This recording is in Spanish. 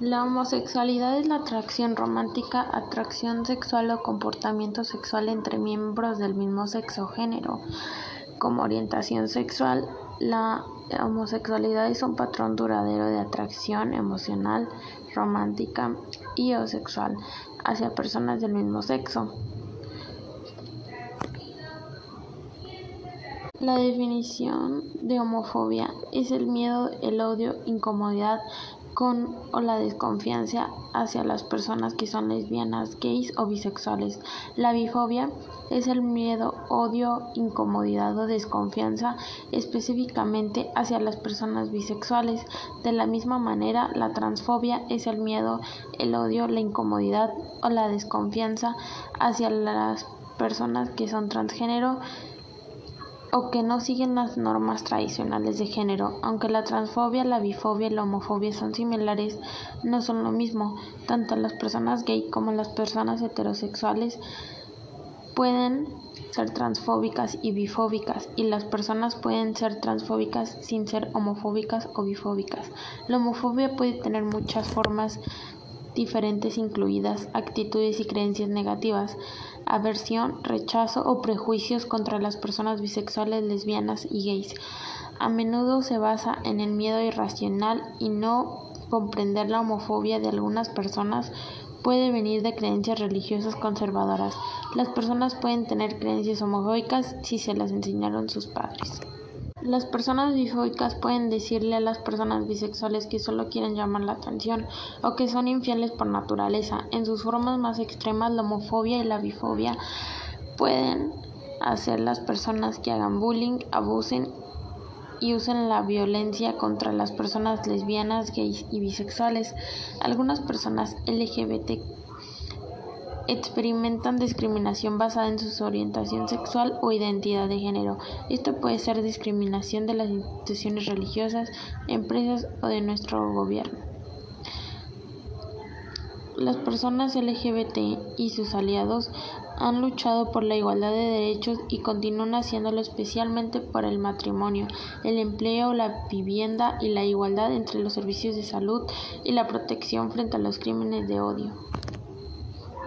La homosexualidad es la atracción romántica, atracción sexual o comportamiento sexual entre miembros del mismo sexo o género. Como orientación sexual, la homosexualidad es un patrón duradero de atracción emocional, romántica y o sexual hacia personas del mismo sexo. La definición de homofobia es el miedo, el odio, incomodidad con o la desconfianza hacia las personas que son lesbianas, gays o bisexuales. La bifobia es el miedo, odio, incomodidad o desconfianza específicamente hacia las personas bisexuales. De la misma manera, la transfobia es el miedo, el odio, la incomodidad o la desconfianza hacia las personas que son transgénero o que no siguen las normas tradicionales de género. Aunque la transfobia, la bifobia y la homofobia son similares, no son lo mismo. Tanto las personas gay como las personas heterosexuales pueden ser transfóbicas y bifóbicas y las personas pueden ser transfóbicas sin ser homofóbicas o bifóbicas. La homofobia puede tener muchas formas diferentes incluidas actitudes y creencias negativas, aversión, rechazo o prejuicios contra las personas bisexuales, lesbianas y gays. A menudo se basa en el miedo irracional y no comprender la homofobia de algunas personas puede venir de creencias religiosas conservadoras. Las personas pueden tener creencias homofóbicas si se las enseñaron sus padres. Las personas bifóbicas pueden decirle a las personas bisexuales que solo quieren llamar la atención o que son infieles por naturaleza. En sus formas más extremas, la homofobia y la bifobia pueden hacer las personas que hagan bullying, abusen y usen la violencia contra las personas lesbianas, gays y bisexuales. Algunas personas LGBT experimentan discriminación basada en su orientación sexual o identidad de género. Esto puede ser discriminación de las instituciones religiosas, empresas o de nuestro gobierno. Las personas LGBT y sus aliados han luchado por la igualdad de derechos y continúan haciéndolo especialmente por el matrimonio, el empleo, la vivienda y la igualdad entre los servicios de salud y la protección frente a los crímenes de odio.